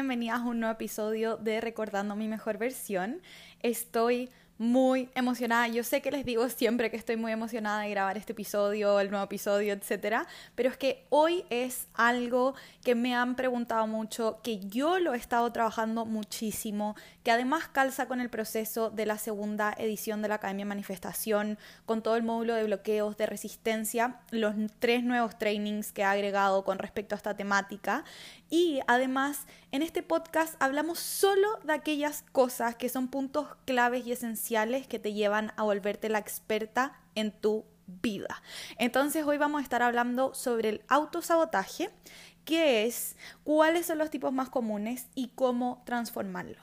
bienvenidas a un nuevo episodio de Recordando mi mejor versión. Estoy muy emocionada. Yo sé que les digo siempre que estoy muy emocionada de grabar este episodio, el nuevo episodio, etcétera, pero es que hoy es algo que me han preguntado mucho, que yo lo he estado trabajando muchísimo, que además calza con el proceso de la segunda edición de la Academia Manifestación, con todo el módulo de bloqueos, de resistencia, los tres nuevos trainings que he agregado con respecto a esta temática. Y además, en este podcast hablamos solo de aquellas cosas que son puntos claves y esenciales que te llevan a volverte la experta en tu vida. Entonces hoy vamos a estar hablando sobre el autosabotaje, qué es, cuáles son los tipos más comunes y cómo transformarlo.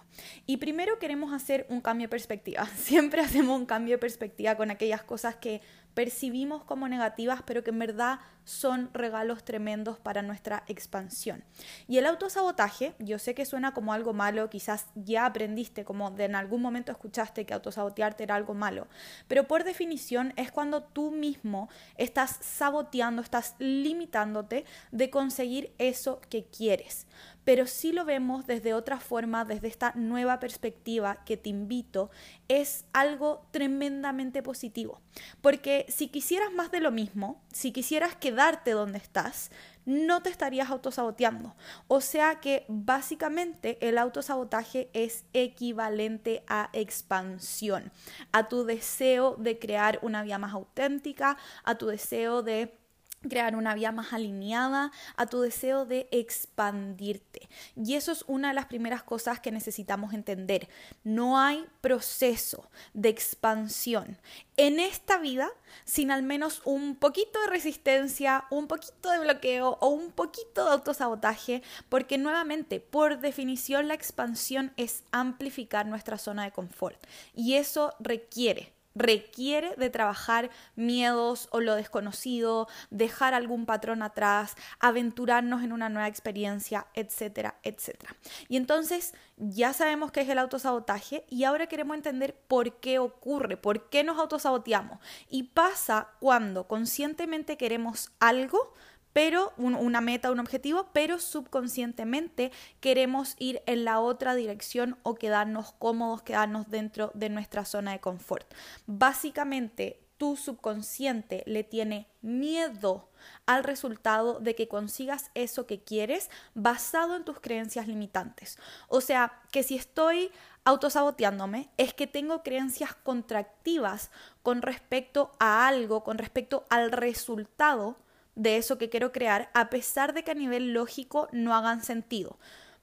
Y primero queremos hacer un cambio de perspectiva. Siempre hacemos un cambio de perspectiva con aquellas cosas que percibimos como negativas, pero que en verdad son regalos tremendos para nuestra expansión. Y el autosabotaje, yo sé que suena como algo malo, quizás ya aprendiste, como de en algún momento escuchaste que autosabotearte era algo malo, pero por definición es cuando tú mismo estás saboteando, estás limitándote de conseguir eso que quieres pero si lo vemos desde otra forma, desde esta nueva perspectiva que te invito, es algo tremendamente positivo. Porque si quisieras más de lo mismo, si quisieras quedarte donde estás, no te estarías autosaboteando. O sea que básicamente el autosabotaje es equivalente a expansión, a tu deseo de crear una vida más auténtica, a tu deseo de crear una vía más alineada a tu deseo de expandirte. Y eso es una de las primeras cosas que necesitamos entender. No hay proceso de expansión en esta vida sin al menos un poquito de resistencia, un poquito de bloqueo o un poquito de autosabotaje, porque nuevamente, por definición, la expansión es amplificar nuestra zona de confort. Y eso requiere requiere de trabajar miedos o lo desconocido, dejar algún patrón atrás, aventurarnos en una nueva experiencia, etcétera, etcétera. Y entonces ya sabemos qué es el autosabotaje y ahora queremos entender por qué ocurre, por qué nos autosaboteamos. Y pasa cuando conscientemente queremos algo, pero una meta, un objetivo, pero subconscientemente queremos ir en la otra dirección o quedarnos cómodos, quedarnos dentro de nuestra zona de confort. Básicamente, tu subconsciente le tiene miedo al resultado de que consigas eso que quieres basado en tus creencias limitantes. O sea, que si estoy autosaboteándome es que tengo creencias contractivas con respecto a algo, con respecto al resultado de eso que quiero crear, a pesar de que a nivel lógico no hagan sentido.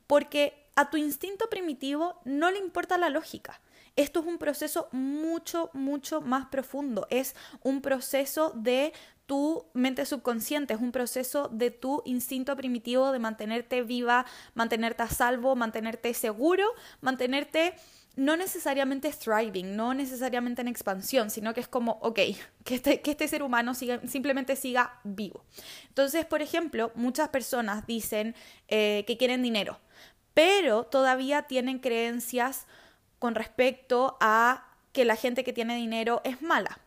Porque a tu instinto primitivo no le importa la lógica. Esto es un proceso mucho, mucho más profundo. Es un proceso de tu mente subconsciente, es un proceso de tu instinto primitivo de mantenerte viva, mantenerte a salvo, mantenerte seguro, mantenerte no necesariamente thriving, no necesariamente en expansión, sino que es como, ok, que este, que este ser humano simplemente siga vivo. Entonces, por ejemplo, muchas personas dicen eh, que quieren dinero, pero todavía tienen creencias con respecto a que la gente que tiene dinero es mala,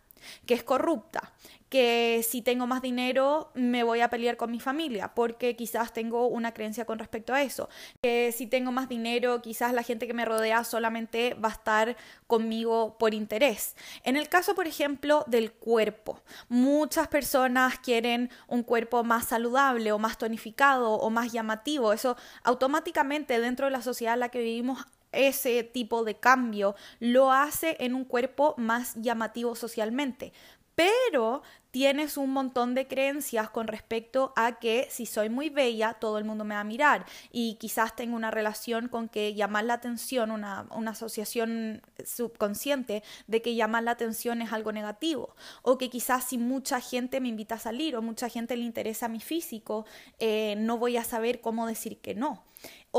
que es corrupta, que si tengo más dinero me voy a pelear con mi familia, porque quizás tengo una creencia con respecto a eso. Que si tengo más dinero, quizás la gente que me rodea solamente va a estar conmigo por interés. En el caso, por ejemplo, del cuerpo, muchas personas quieren un cuerpo más saludable o más tonificado o más llamativo. Eso automáticamente dentro de la sociedad en la que vivimos ese tipo de cambio lo hace en un cuerpo más llamativo socialmente pero tienes un montón de creencias con respecto a que si soy muy bella, todo el mundo me va a mirar y quizás tengo una relación con que llamar la atención, una, asociación subconsciente de que llamar la atención es algo negativo o que quizás si mucha gente me invita a salir o mucha gente le interesa mi físico, eh, no voy a saber cómo decir que no.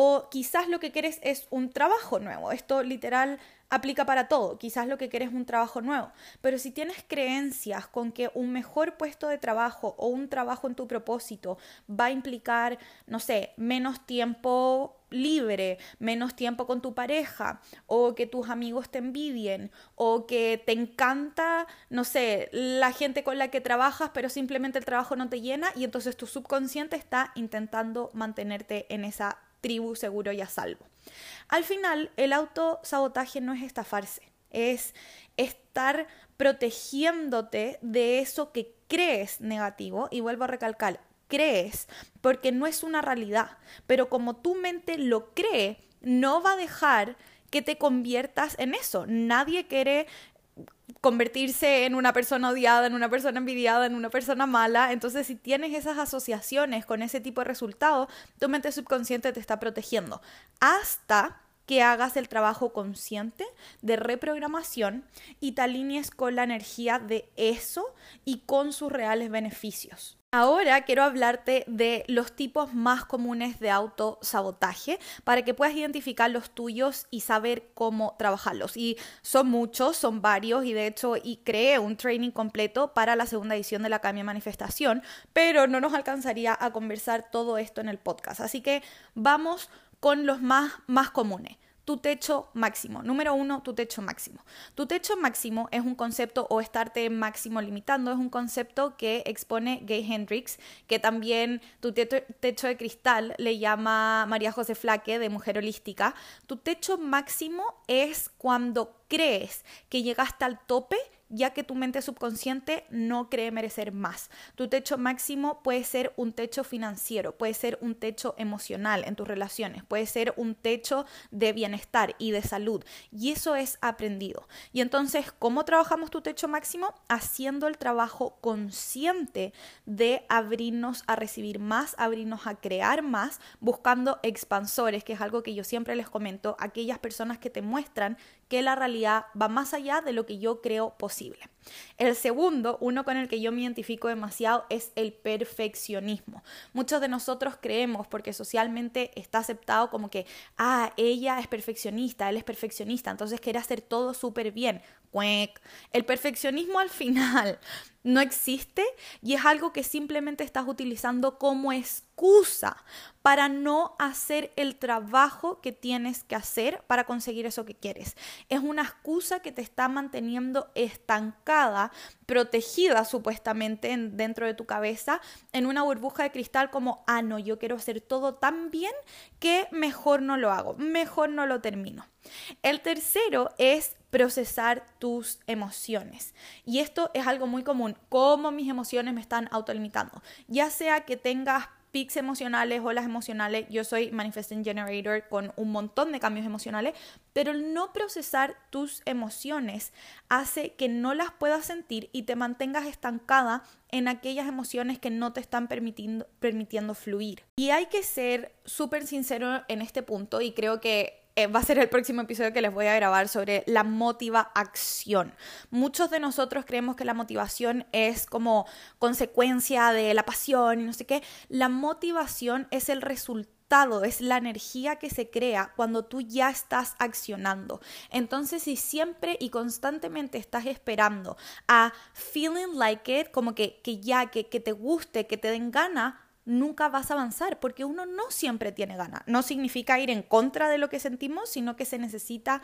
O quizás lo que quieres es un trabajo nuevo. Esto literal aplica para todo. Quizás lo que quieres es un trabajo nuevo. Pero si tienes creencias con que un mejor puesto de trabajo o un trabajo en tu propósito va a implicar, no sé, menos tiempo libre, menos tiempo con tu pareja, o que tus amigos te envidien, o que te encanta, no sé, la gente con la que trabajas, pero simplemente el trabajo no te llena y entonces tu subconsciente está intentando mantenerte en esa tribu seguro y a salvo. Al final, el autosabotaje no es estafarse, es estar protegiéndote de eso que crees negativo. Y vuelvo a recalcar, crees, porque no es una realidad. Pero como tu mente lo cree, no va a dejar que te conviertas en eso. Nadie quiere convertirse en una persona odiada, en una persona envidiada, en una persona mala. Entonces, si tienes esas asociaciones con ese tipo de resultados, tu mente subconsciente te está protegiendo. Hasta que hagas el trabajo consciente de reprogramación y te alinees con la energía de eso y con sus reales beneficios. Ahora quiero hablarte de los tipos más comunes de autosabotaje para que puedas identificar los tuyos y saber cómo trabajarlos. Y son muchos, son varios y de hecho y creé un training completo para la segunda edición de la Cambia Manifestación, pero no nos alcanzaría a conversar todo esto en el podcast. Así que vamos con los más, más comunes tu techo máximo. Número uno, tu techo máximo. Tu techo máximo es un concepto o estarte máximo limitando, es un concepto que expone Gay Hendrix, que también tu techo de cristal le llama María José Flaque de Mujer Holística. Tu techo máximo es cuando crees que llegaste al tope ya que tu mente subconsciente no cree merecer más. Tu techo máximo puede ser un techo financiero, puede ser un techo emocional en tus relaciones, puede ser un techo de bienestar y de salud. Y eso es aprendido. Y entonces, ¿cómo trabajamos tu techo máximo? Haciendo el trabajo consciente de abrirnos a recibir más, abrirnos a crear más, buscando expansores, que es algo que yo siempre les comento, aquellas personas que te muestran que la realidad va más allá de lo que yo creo posible. El segundo, uno con el que yo me identifico demasiado, es el perfeccionismo. Muchos de nosotros creemos, porque socialmente está aceptado como que, ah, ella es perfeccionista, él es perfeccionista, entonces quiere hacer todo súper bien. El perfeccionismo al final no existe y es algo que simplemente estás utilizando como excusa para no hacer el trabajo que tienes que hacer para conseguir eso que quieres. Es una excusa que te está manteniendo protegida supuestamente dentro de tu cabeza, en una burbuja de cristal como, ah, no, yo quiero hacer todo tan bien que mejor no lo hago, mejor no lo termino. El tercero es procesar tus emociones. Y esto es algo muy común, cómo mis emociones me están autolimitando. Ya sea que tengas pics emocionales, olas emocionales, yo soy Manifesting Generator con un montón de cambios emocionales, pero el no procesar tus emociones hace que no las puedas sentir y te mantengas estancada en aquellas emociones que no te están permitiendo, permitiendo fluir. Y hay que ser súper sincero en este punto y creo que eh, va a ser el próximo episodio que les voy a grabar sobre la motiva acción. Muchos de nosotros creemos que la motivación es como consecuencia de la pasión y no sé qué. La motivación es el resultado es la energía que se crea cuando tú ya estás accionando. Entonces, si siempre y constantemente estás esperando a feeling like it, como que, que ya, que, que te guste, que te den gana, nunca vas a avanzar porque uno no siempre tiene ganas. No significa ir en contra de lo que sentimos, sino que se necesita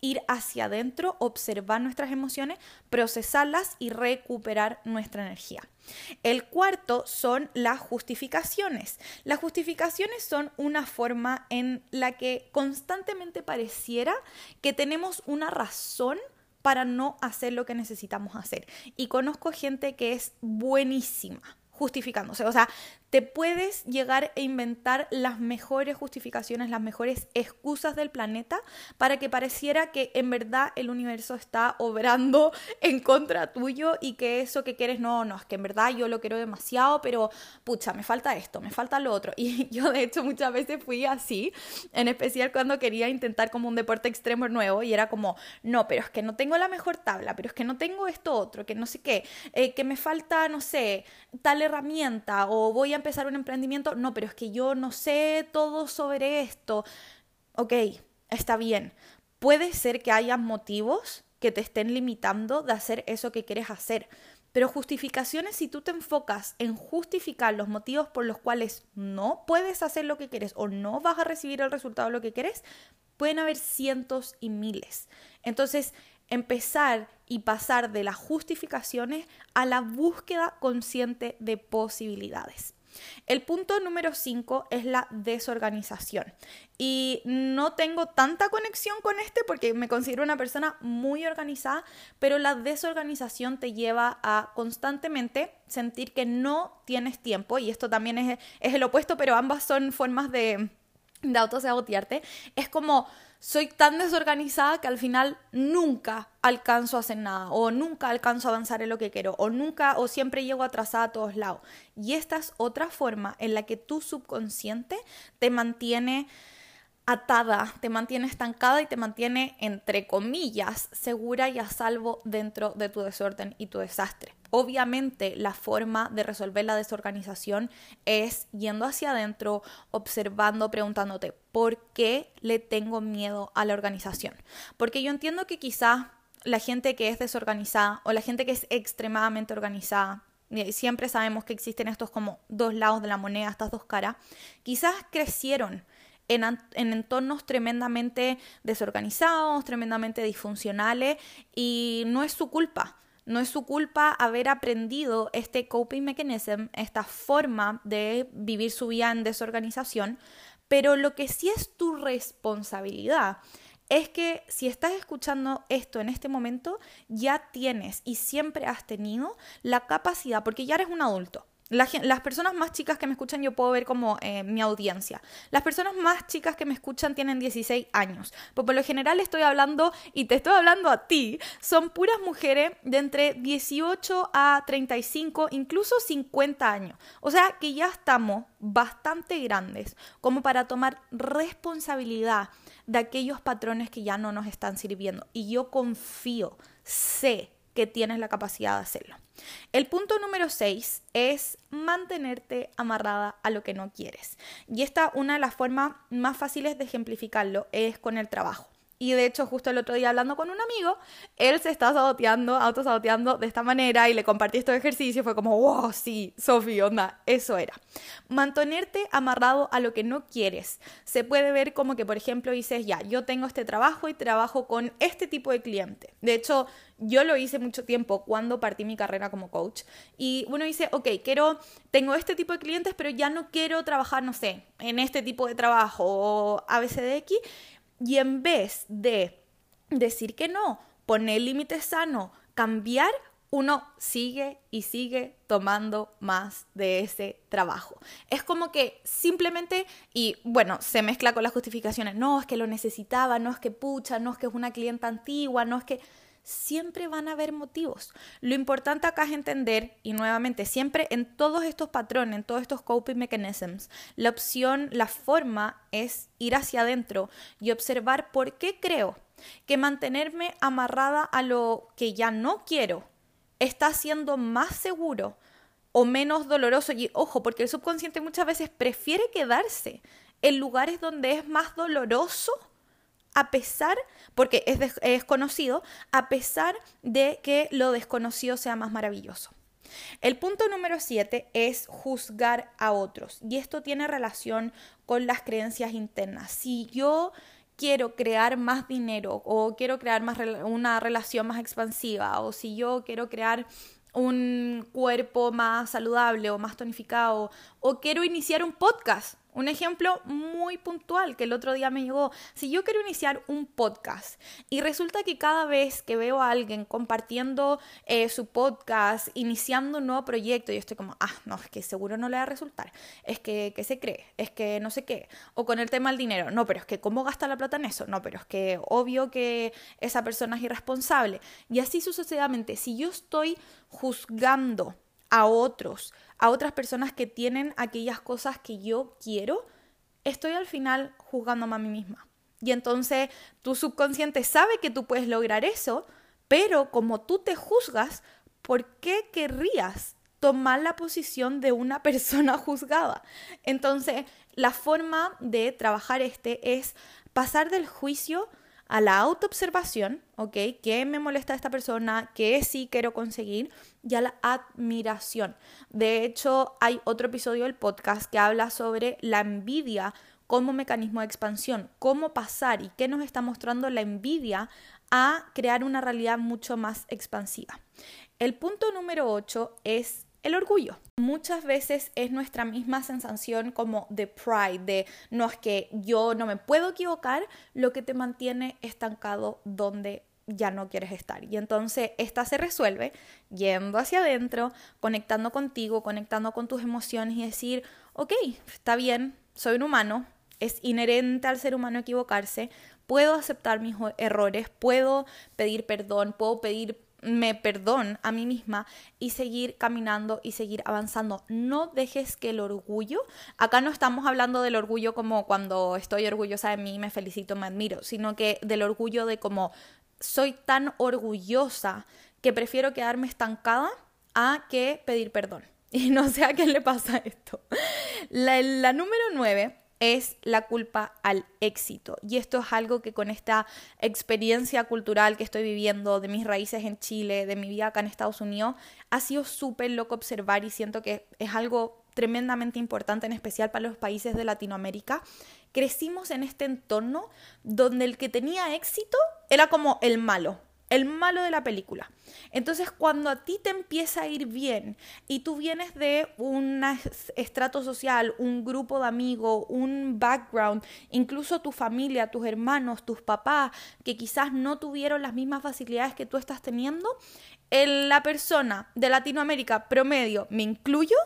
ir hacia adentro, observar nuestras emociones, procesarlas y recuperar nuestra energía. El cuarto son las justificaciones. Las justificaciones son una forma en la que constantemente pareciera que tenemos una razón para no hacer lo que necesitamos hacer. Y conozco gente que es buenísima justificándose. O sea, te puedes llegar a inventar las mejores justificaciones, las mejores excusas del planeta para que pareciera que en verdad el universo está obrando en contra tuyo y que eso que quieres no, no, es que en verdad yo lo quiero demasiado, pero pucha, me falta esto, me falta lo otro. Y yo de hecho muchas veces fui así, en especial cuando quería intentar como un deporte extremo nuevo y era como, no, pero es que no tengo la mejor tabla, pero es que no tengo esto otro, que no sé qué, eh, que me falta, no sé, tal herramienta o voy a empezar un emprendimiento, no, pero es que yo no sé todo sobre esto. Ok, está bien. Puede ser que haya motivos que te estén limitando de hacer eso que quieres hacer. Pero justificaciones, si tú te enfocas en justificar los motivos por los cuales no puedes hacer lo que quieres o no vas a recibir el resultado de lo que quieres, pueden haber cientos y miles. Entonces, empezar y pasar de las justificaciones a la búsqueda consciente de posibilidades. El punto número 5 es la desorganización. Y no tengo tanta conexión con este porque me considero una persona muy organizada, pero la desorganización te lleva a constantemente sentir que no tienes tiempo, y esto también es, es el opuesto, pero ambas son formas de, de autosabotearte. Es como soy tan desorganizada que al final nunca alcanzo a hacer nada o nunca alcanzo a avanzar en lo que quiero o nunca o siempre llego atrasada a todos lados. Y esta es otra forma en la que tu subconsciente te mantiene atada, te mantiene estancada y te mantiene, entre comillas, segura y a salvo dentro de tu desorden y tu desastre. Obviamente la forma de resolver la desorganización es yendo hacia adentro, observando, preguntándote, ¿por qué le tengo miedo a la organización? Porque yo entiendo que quizá la gente que es desorganizada o la gente que es extremadamente organizada, siempre sabemos que existen estos como dos lados de la moneda, estas dos caras, quizás crecieron en, entornos tremendamente desorganizados, tremendamente disfuncionales y no es su culpa. No es su culpa haber aprendido este coping mechanism, esta forma de vivir su vida en desorganización, pero lo que sí es tu responsabilidad es que si estás escuchando esto en este momento, ya tienes y siempre has tenido la capacidad, porque ya eres un adulto, las personas más chicas que me escuchan yo puedo ver como eh, mi audiencia. Las personas más chicas que me escuchan tienen 16 años. Pues por lo general estoy hablando, y te estoy hablando a ti, son puras mujeres de entre 18 a 35, incluso 50 años. O sea que ya estamos bastante grandes como para tomar responsabilidad de aquellos patrones que ya no nos están sirviendo. Y yo confío, sé que tienes la capacidad de hacerlo. El punto número 6 es mantenerte amarrada a lo que no quieres. Y esta, una de las formas más fáciles de ejemplificarlo es con el trabajo. Y de hecho, justo el otro día hablando con un amigo, él se está saboteando, autosaboteando de esta manera y le compartí estos ejercicios. Fue como, wow, sí, Sofía, onda, eso era. Mantenerte amarrado a lo que no quieres. Se puede ver como que, por ejemplo, dices, ya, yo tengo este trabajo y trabajo con este tipo de cliente. De hecho, yo lo hice mucho tiempo cuando partí mi carrera como coach. Y uno dice, ok, quiero, tengo este tipo de clientes, pero ya no quiero trabajar, no sé, en este tipo de trabajo o ABCDX y en vez de decir que no, poner límites sano, cambiar, uno sigue y sigue tomando más de ese trabajo. Es como que simplemente, y bueno, se mezcla con las justificaciones, no es que lo necesitaba, no es que pucha, no es que es una clienta antigua, no es que siempre van a haber motivos. Lo importante acá es entender, y nuevamente, siempre en todos estos patrones, en todos estos coping mechanisms, la opción, la forma es ir hacia adentro y observar por qué creo que mantenerme amarrada a lo que ya no quiero está siendo más seguro o menos doloroso. Y ojo, porque el subconsciente muchas veces prefiere quedarse en lugares donde es más doloroso a pesar, porque es, conocido, a pesar de que lo desconocido sea más maravilloso. El punto número siete es juzgar a otros y esto tiene relación con las creencias internas. Si yo quiero crear más dinero o quiero crear más una relación más expansiva o si yo quiero crear un cuerpo más saludable o más tonificado o quiero iniciar un podcast un ejemplo muy puntual que el otro día me llegó. Si yo quiero iniciar un podcast y resulta que cada vez que veo a alguien compartiendo eh, su podcast, iniciando un nuevo proyecto, yo estoy como, ah, no, es que seguro no le va a resultar. Es que, ¿qué se cree? Es que no sé qué. O con el tema del dinero. No, pero es que ¿cómo gasta la plata en eso? No, pero es que obvio que esa persona es irresponsable. Y así sucesivamente. Si yo estoy juzgando a otros, a otras personas que tienen aquellas cosas que yo quiero, estoy al final juzgándome a mí misma. Y entonces tu subconsciente sabe que tú puedes lograr eso, pero como tú te juzgas, ¿por qué querrías tomar la posición de una persona juzgada? Entonces, la forma de trabajar este es pasar del juicio a la autoobservación, ¿ok? ¿Qué me molesta a esta persona? ¿Qué sí quiero conseguir? Y a la admiración. De hecho, hay otro episodio del podcast que habla sobre la envidia como mecanismo de expansión, cómo pasar y qué nos está mostrando la envidia a crear una realidad mucho más expansiva. El punto número 8 es el orgullo. Muchas veces es nuestra misma sensación como de pride, de no es que yo no me puedo equivocar, lo que te mantiene estancado donde ya no quieres estar. Y entonces esta se resuelve yendo hacia adentro, conectando contigo, conectando con tus emociones y decir, ok, está bien, soy un humano, es inherente al ser humano equivocarse, puedo aceptar mis errores, puedo pedir perdón, puedo pedir me perdón a mí misma y seguir caminando y seguir avanzando. No dejes que el orgullo, acá no estamos hablando del orgullo como cuando estoy orgullosa de mí, me felicito, me admiro, sino que del orgullo de como soy tan orgullosa que prefiero quedarme estancada a que pedir perdón. Y no sé a quién le pasa esto. La, la número nueve es la culpa al éxito. Y esto es algo que con esta experiencia cultural que estoy viviendo, de mis raíces en Chile, de mi vida acá en Estados Unidos, ha sido súper loco observar y siento que es algo tremendamente importante, en especial para los países de Latinoamérica. Crecimos en este entorno donde el que tenía éxito era como el malo, el malo de la película. Entonces, cuando a ti te empieza a ir bien y tú vienes de un estrato social, un grupo de amigos, un background, incluso tu familia, tus hermanos, tus papás, que quizás no tuvieron las mismas facilidades que tú estás teniendo, la persona de Latinoamérica promedio, me incluyo,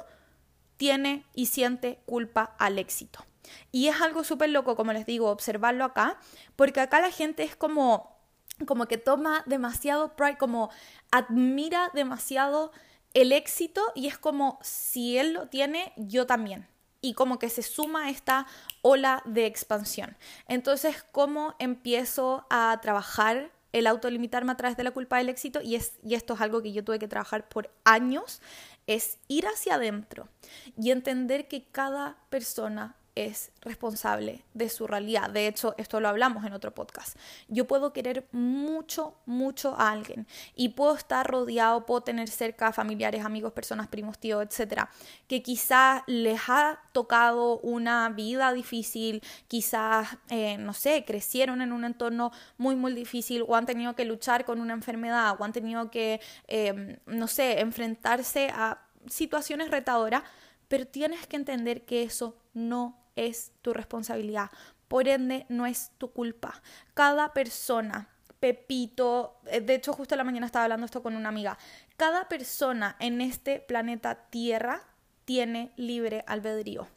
tiene y siente culpa al éxito. Y es algo súper loco, como les digo, observarlo acá, porque acá la gente es como como que toma demasiado pride, como admira demasiado el éxito y es como si él lo tiene, yo también. Y como que se suma esta ola de expansión. Entonces, ¿cómo empiezo a trabajar el autolimitarme a través de la culpa del éxito? Y, es, y esto es algo que yo tuve que trabajar por años, es ir hacia adentro y entender que cada persona es responsable de su realidad. De hecho, esto lo hablamos en otro podcast. Yo puedo querer mucho, mucho a alguien y puedo estar rodeado, puedo tener cerca familiares, amigos, personas, primos, tíos, etcétera, que quizás les ha tocado una vida difícil, quizás, eh, no sé, crecieron en un entorno muy, muy difícil o han tenido que luchar con una enfermedad o han tenido que, em, no sé, enfrentarse a situaciones retadoras, pero tienes que entender que eso no es tu responsabilidad. Por ende, no es tu culpa. Cada persona, Pepito, eh, de hecho justo la mañana estaba hablando esto con una amiga, cada persona en este planeta Tierra tiene libre albedrío.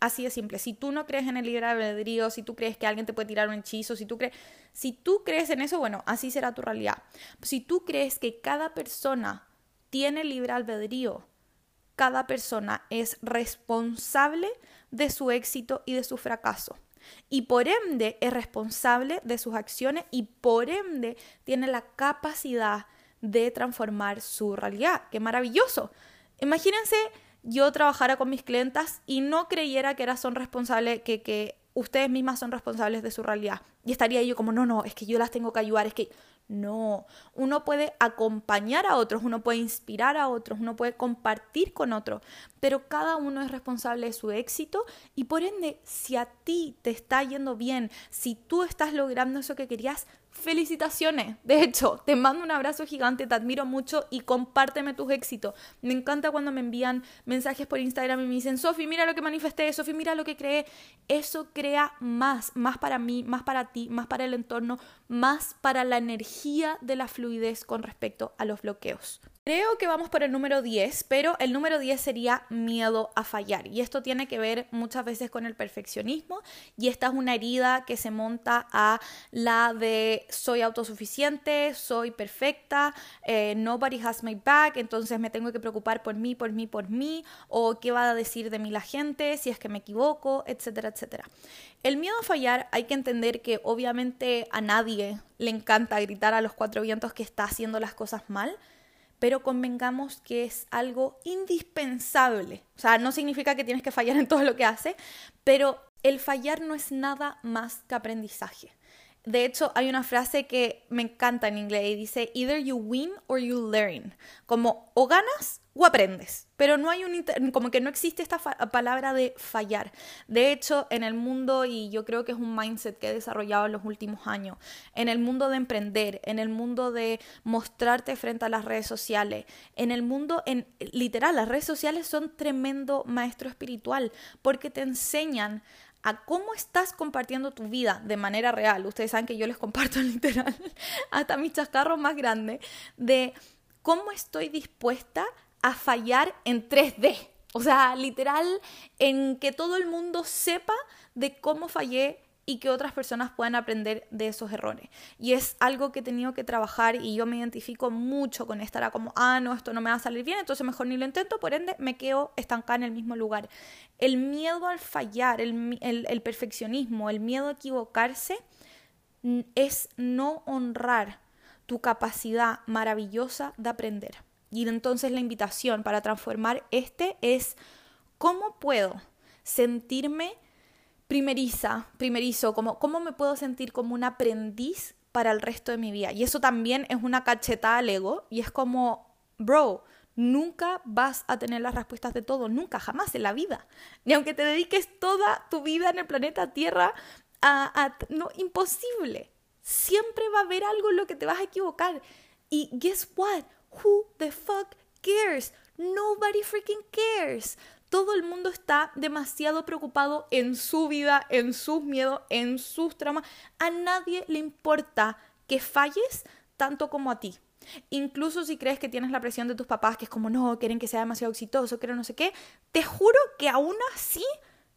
Así de simple. Si tú no crees en el libre albedrío, si tú crees que alguien te puede tirar un hechizo, si tú crees, si tú crees en eso, bueno, así será tu realidad. Si tú crees que cada persona tiene libre albedrío, cada persona es responsable de su éxito y de su fracaso. Y por ende es responsable de sus acciones y por ende tiene la capacidad de transformar su realidad. ¡Qué maravilloso! Imagínense yo trabajara con mis clientas y no creyera que era son responsables, que, que ustedes mismas son responsables de su realidad. Y estaría yo como, no, no, es que yo las tengo que ayudar, es que no, uno puede acompañar a otros, uno puede inspirar a otros, uno puede compartir con otros, pero cada uno es responsable de su éxito y por ende, si a ti te está yendo bien, si tú estás logrando eso que querías, felicitaciones. De hecho, te mando un abrazo gigante, te admiro mucho y compárteme tus éxitos. Me encanta cuando me envían mensajes por Instagram y me dicen, Sofi, mira lo que manifesté, Sofi, mira lo que creé. Eso crea más, más para mí, más para ti, más para el entorno, más para la energía de la fluidez con respecto a los bloqueos. Creo que vamos por el número 10, pero el número 10 sería miedo a fallar. Y esto tiene que ver muchas veces con el perfeccionismo. Y esta es una herida que se monta a la de soy autosuficiente, soy perfecta, eh, nobody has my back, entonces me tengo que preocupar por mí, por mí, por mí, o qué va a decir de mí la gente, si es que me equivoco, etcétera, etcétera. El miedo a fallar hay que entender que obviamente a nadie le encanta gritar a los cuatro vientos que está haciendo las cosas mal pero convengamos que es algo indispensable. O sea, no significa que tienes que fallar en todo lo que haces, pero el fallar no es nada más que aprendizaje. De hecho, hay una frase que me encanta en inglés y dice, either you win or you learn. Como o ganas o aprendes. Pero no hay un, como que no existe esta palabra de fallar. De hecho, en el mundo, y yo creo que es un mindset que he desarrollado en los últimos años, en el mundo de emprender, en el mundo de mostrarte frente a las redes sociales, en el mundo, en literal, las redes sociales son tremendo maestro espiritual porque te enseñan a cómo estás compartiendo tu vida de manera real. Ustedes saben que yo les comparto literal hasta mis chascarros más grandes de cómo estoy dispuesta a fallar en 3D. O sea, literal, en que todo el mundo sepa de cómo fallé y que otras personas puedan aprender de esos errores. Y es algo que he tenido que trabajar y yo me identifico mucho con estar como, ah, no, esto no me va a salir bien, entonces mejor ni lo intento, por ende me quedo estancada en el mismo lugar. El miedo al fallar, el, el perfeccionismo, el miedo a equivocarse, es no honrar tu capacidad maravillosa de aprender. Y entonces la invitación para transformar este es, ¿cómo puedo sentirme primeriza, primerizo, como cómo me puedo sentir como un aprendiz para el resto de mi vida. Y eso también es una cachetada al ego y es como, bro, nunca vas a tener las respuestas de todo, nunca, jamás en la vida. Ni aunque te dediques toda tu vida en el planeta Tierra a, no, imposible. Siempre va a haber algo en lo que te vas a equivocar. Y guess what? Who the fuck cares? Nobody freaking cares todo el mundo está demasiado preocupado en su vida, en sus miedos, en sus traumas. A nadie le importa que falles tanto como a ti. Incluso si crees que tienes la presión de tus papás, que es como, no, quieren que sea demasiado exitoso, quieren no sé qué, te juro que aún así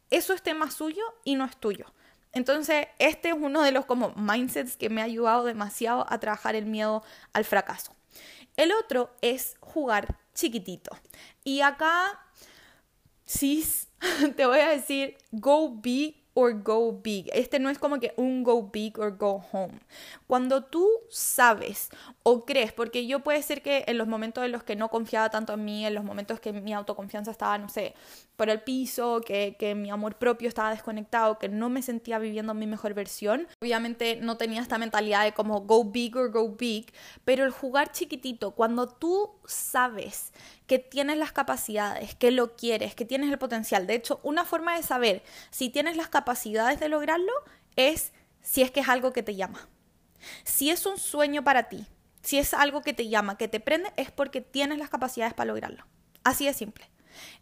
eso es tema suyo y no es tuyo. Entonces, este es uno de los como mindsets que me ha ayudado demasiado a trabajar el miedo al fracaso. El otro es jugar chiquitito. Y acá sí te voy a decir go big or go big. Este no es como que un go big or go home. Cuando tú sabes o crees, porque yo puede ser que en los momentos en los que no confiaba tanto en mí, en los momentos que mi autoconfianza estaba, no sé, por el piso, que, que mi amor propio estaba desconectado, que no me sentía viviendo mi mejor versión, obviamente no tenía esta mentalidad de como go big or go big, pero el jugar chiquitito, cuando tú sabes que tienes las capacidades, que lo quieres, que tienes el potencial. De hecho, una forma de saber si tienes las capacidades de lograrlo es si es que es algo que te llama. Si es un sueño para ti, si es algo que te llama, que te prende, es porque tienes las capacidades para lograrlo. Así de simple.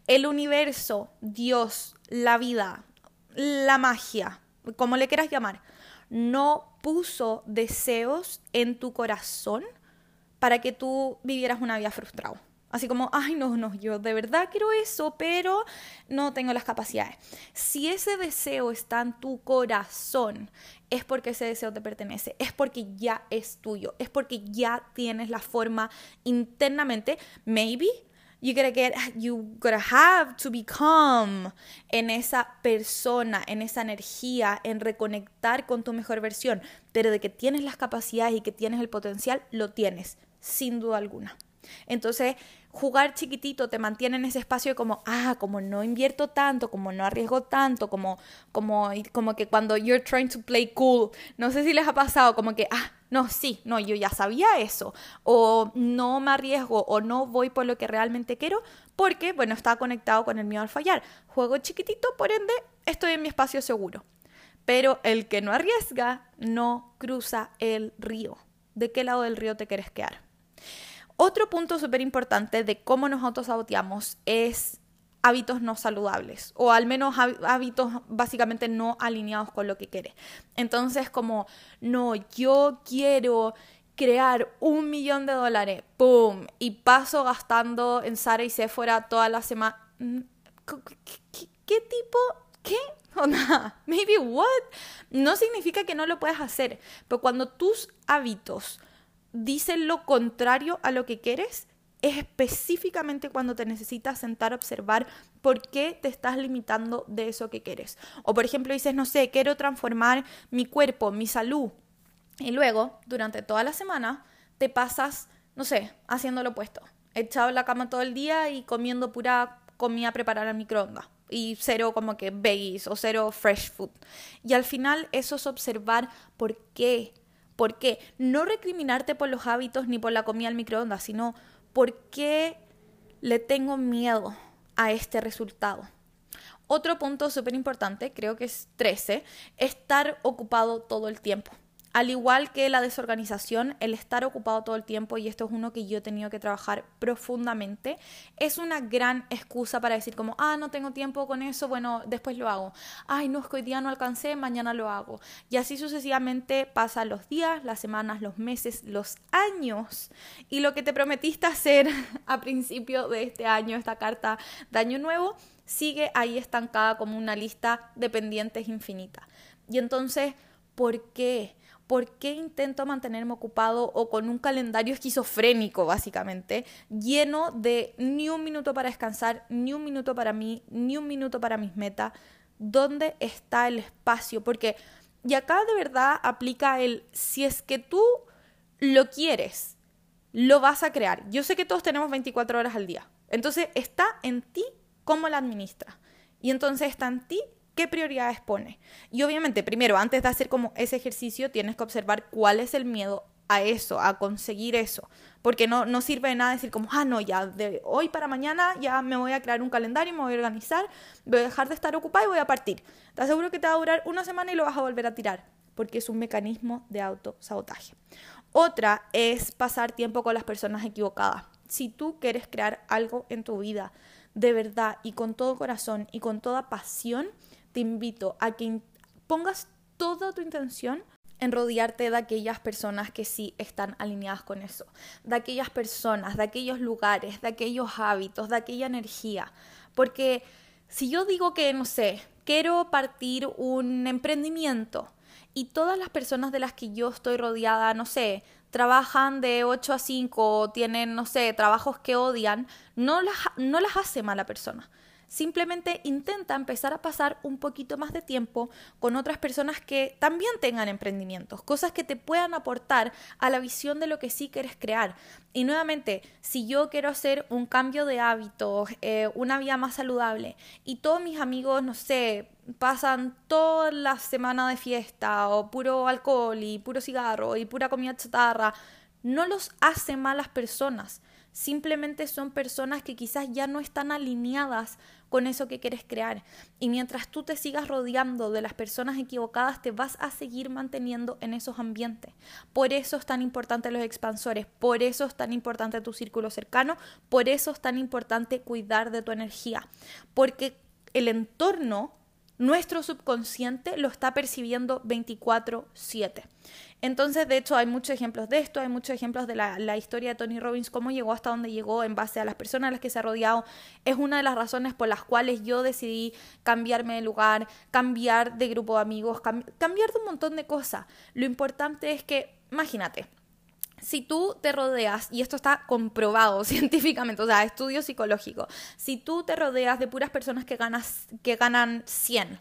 El universo, Dios, la vida, la magia, como le quieras llamar, no puso deseos en tu corazón para que tú vivieras una vida frustrada. Así como, ay, no, no, yo de verdad quiero eso, pero no tengo las capacidades. Si ese deseo está en tu corazón, es porque ese deseo te pertenece, es porque ya es tuyo, es porque ya tienes la forma internamente, maybe you gotta get, you gotta have to become en esa persona, en esa energía, en reconectar con tu mejor versión, pero de que tienes las capacidades y que tienes el potencial, lo tienes, sin duda alguna. Entonces, jugar chiquitito te mantiene en ese espacio de como, ah, como no invierto tanto, como no arriesgo tanto, como, como, como que cuando you're trying to play cool, no sé si les ha pasado, como que, ah, no, sí, no, yo ya sabía eso, o no me arriesgo, o no voy por lo que realmente quiero, porque, bueno, está conectado con el miedo al fallar. Juego chiquitito, por ende, estoy en mi espacio seguro. Pero el que no arriesga no cruza el río. ¿De qué lado del río te quieres quedar? Otro punto súper importante de cómo nos autosaboteamos es hábitos no saludables o al menos hábitos básicamente no alineados con lo que quieres. Entonces como, no, yo quiero crear un millón de dólares, ¡pum! Y paso gastando en Sara y Sephora toda la semana. Mm, ¿Qué, tipo? ¿Qué? O nada, maybe what? No significa que no lo puedas hacer, pero cuando tus hábitos dicen lo contrario a lo que quieres, es específicamente cuando te necesitas sentar a observar por qué te estás limitando de eso que quieres. O por ejemplo dices, no sé, quiero transformar mi cuerpo, mi salud. Y luego, durante toda la semana, te pasas, no sé, haciendo lo opuesto. Echado en la cama todo el día y comiendo pura comida preparada en microondas. y cero como que veggies o cero fresh food. Y al final eso es observar por qué. ¿Por qué? No recriminarte por los hábitos ni por la comida al microondas, sino por qué le tengo miedo a este resultado. Otro punto súper importante, creo que es 13, estar ocupado todo el tiempo. Al igual que la desorganización, el estar ocupado todo el tiempo, y esto es uno que yo he tenido que trabajar profundamente, es una gran excusa para decir como, ah, no tengo tiempo con eso, bueno, después lo hago. Ay, no, es que hoy día no alcancé, mañana lo hago. Y así sucesivamente pasan los días, las semanas, los meses, los años. Y lo que te prometiste hacer a principio de este año, esta carta de año nuevo, sigue ahí estancada como una lista de pendientes infinita. Y entonces, ¿por qué? ¿Por qué intento mantenerme ocupado o con un calendario esquizofrénico, básicamente, lleno de ni un minuto para descansar, ni un minuto para mí, ni un minuto para mis metas? ¿Dónde está el espacio? Porque, y acá de verdad aplica el, si es que tú lo quieres, lo vas a crear. Yo sé que todos tenemos 24 horas al día. Entonces está en ti cómo la administras. Y entonces está en ti qué prioridades pone. Y obviamente, primero, antes de hacer como ese ejercicio, tienes que observar cuál es el miedo a eso, a conseguir eso. Porque no, no sirve de nada decir como, ah, no, ya de hoy para mañana ya me voy a crear un calendario, me voy a organizar, voy a dejar de estar ocupada y voy a partir. Te aseguro que te va a durar una semana y lo vas a volver a tirar, porque es un mecanismo de autosabotaje. Otra es pasar tiempo con las personas equivocadas. Si tú quieres crear algo en tu vida de verdad y con todo corazón y con toda pasión, te invito a que pongas toda tu intención en rodearte de aquellas personas que sí están alineadas con eso, de aquellas personas, de aquellos lugares, de aquellos hábitos, de aquella energía. Porque si yo digo que, no sé, quiero partir un emprendimiento y todas las personas de las que yo estoy rodeada, no sé, trabajan de 8 a 5 o tienen, no sé, trabajos que odian, no las, no las hace mala persona. Simplemente intenta empezar a pasar un poquito más de tiempo con otras personas que también tengan emprendimientos, cosas que te puedan aportar a la visión de lo que sí quieres crear. Y nuevamente, si yo quiero hacer un cambio de hábitos, eh, una vida más saludable, y todos mis amigos, no sé, pasan toda la semana de fiesta, o puro alcohol, y puro cigarro, y pura comida chatarra, no los hace malas personas simplemente son personas que quizás ya no están alineadas con eso que quieres crear. Y mientras tú te sigas rodeando de las personas equivocadas, te vas a seguir manteniendo en esos ambientes. Por eso es tan importante los expansores, por eso es tan importante tu círculo cercano, por eso es tan importante cuidar de tu energía, porque el entorno nuestro subconsciente lo está percibiendo 24/7. Entonces, de hecho, hay muchos ejemplos de esto, hay muchos ejemplos de la, historia de Tony Robbins, cómo llegó hasta donde llegó en base a las personas a las que se ha rodeado. Es una de las razones por las cuales yo decidí cambiarme de lugar, cambiar de grupo de amigos, cambiar de un montón de cosas. Lo importante es que, imagínate, si tú te rodeas, y esto está comprobado científicamente, o sea, estudio psicológico, si tú te rodeas de puras personas que, ganas, que ganan 100,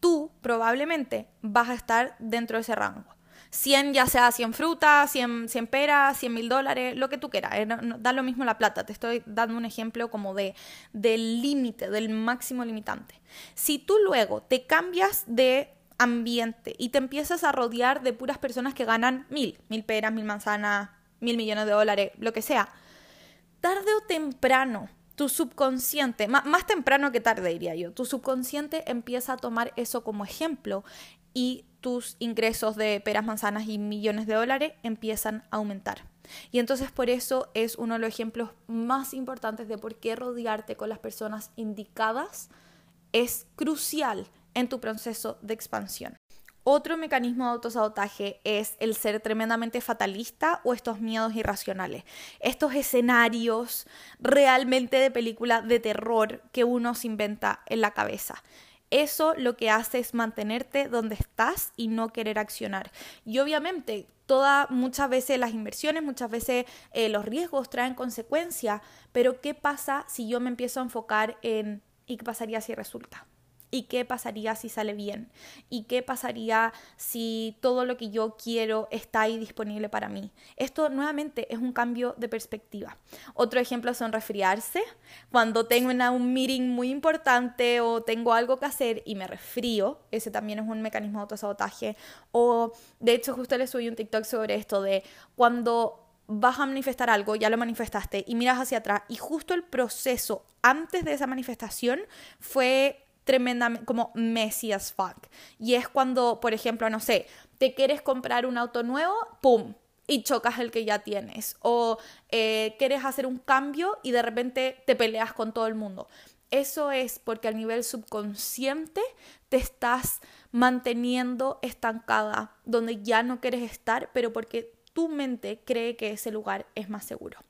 tú probablemente vas a estar dentro de ese rango. 100 ya sea 100 frutas, 100, 100 peras, 100 mil dólares, lo que tú quieras. Eh, da lo mismo la plata. Te estoy dando un ejemplo como de del límite, del máximo limitante. Si tú luego te cambias de ambiente y te empiezas a rodear de puras personas que ganan mil, mil peras, mil manzanas, mil millones de dólares, lo que sea, tarde o temprano tu subconsciente, más, temprano que tarde diría yo, tu subconsciente empieza a tomar eso como ejemplo y tus ingresos de peras, manzanas y millones de dólares empiezan a aumentar. Y entonces por eso es uno de los ejemplos más importantes de por qué rodearte con las personas indicadas es crucial en tu proceso de expansión. Otro mecanismo de autosabotaje es el ser tremendamente fatalista o estos miedos irracionales, estos escenarios realmente de película de terror que uno se inventa en la cabeza. Eso lo que hace es mantenerte donde estás y no querer accionar. Y obviamente, toda, muchas veces las inversiones, muchas veces eh, los riesgos traen consecuencias, pero ¿qué pasa si yo me empiezo a enfocar en ¿y qué pasaría si resulta? ¿Y qué pasaría si sale bien? ¿Y qué pasaría si todo lo que yo quiero está ahí disponible para mí? Esto nuevamente es un cambio de perspectiva. Otro ejemplo son resfriarse. Cuando tengo una, un meeting muy importante o tengo algo que hacer y me resfrío, ese también es un mecanismo de autosabotaje. O de hecho justo le subí un TikTok sobre esto de cuando vas a manifestar algo, ya lo manifestaste y miras hacia atrás y justo el proceso antes de esa manifestación fue tremendamente como messy as fuck. Y es cuando, por ejemplo, no sé, te quieres comprar un auto nuevo, ¡pum! y chocas el que ya tienes. O eh, quieres hacer un cambio y de repente te peleas con todo el mundo. Eso es porque a nivel subconsciente te estás manteniendo estancada, donde ya no quieres estar, pero porque tu mente cree que ese lugar es más seguro.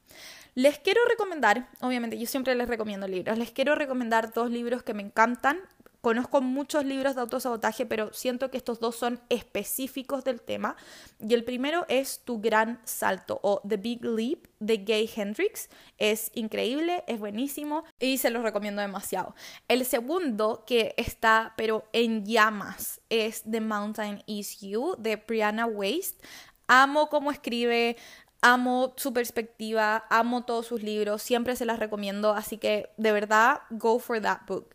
Les quiero recomendar, obviamente yo siempre les recomiendo libros, les quiero recomendar dos libros que me encantan. Conozco muchos libros de autosabotaje, pero siento que estos dos son específicos del tema. Y el primero es Tu Gran Salto o The Big Leap de Gay Hendrix. Es increíble, es buenísimo y se los recomiendo demasiado. El segundo que está pero en llamas es The Mountain Is You de Brianna Waste. Amo cómo escribe, amo su perspectiva, amo todos sus libros, siempre se las recomiendo, así que de verdad, go for that book.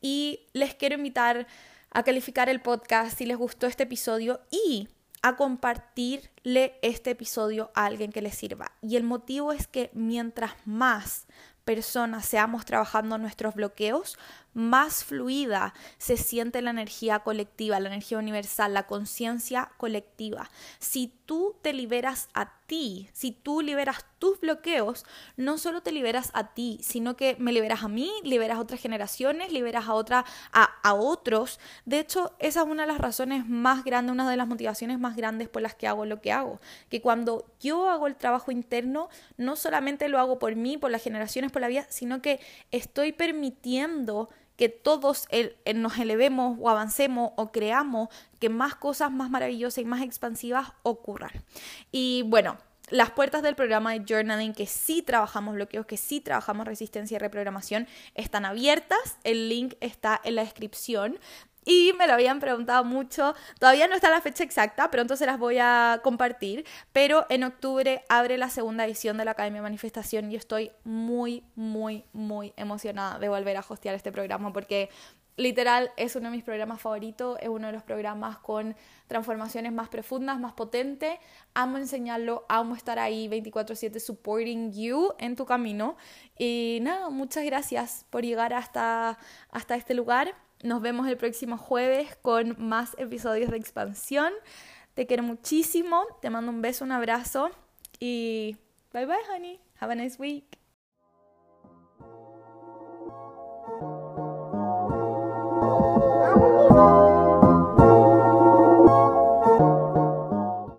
Y les quiero invitar a calificar el podcast si les gustó este episodio y a compartirle este episodio a alguien que les sirva. Y el motivo es que mientras más personas seamos trabajando nuestros bloqueos, más fluida se siente la energía colectiva, la energía universal, la conciencia colectiva. Si tú te liberas a ti, si tú liberas tus bloqueos, no solo te liberas a ti, sino que me liberas a mí, liberas a otras generaciones, liberas a, otra, a, a otros. De hecho, esa es una de las razones más grandes, una de las motivaciones más grandes por las que hago lo que hago. Que cuando yo hago el trabajo interno, no solamente lo hago por mí, por las generaciones, por la vida, sino que estoy permitiendo que todos nos elevemos o avancemos o creamos que más cosas más maravillosas y más expansivas ocurran. Y bueno, las puertas del programa de journaling que sí trabajamos bloqueos, que sí trabajamos resistencia y reprogramación, están abiertas. El link está en la descripción. Y me lo habían preguntado mucho, todavía no está la fecha exacta, pronto se las voy a compartir, pero en octubre abre la segunda edición de la Academia Manifestación y estoy muy, muy, muy emocionada de volver a hostear este programa porque literal es uno de mis programas favoritos, es uno de los programas con transformaciones más profundas, más potentes. Amo enseñarlo, amo estar ahí 24/7 supporting you en tu camino. Y nada, muchas gracias por llegar hasta, hasta este lugar. Nos vemos el próximo jueves con más episodios de expansión. Te quiero muchísimo, te mando un beso, un abrazo y bye bye, honey. Have a nice week.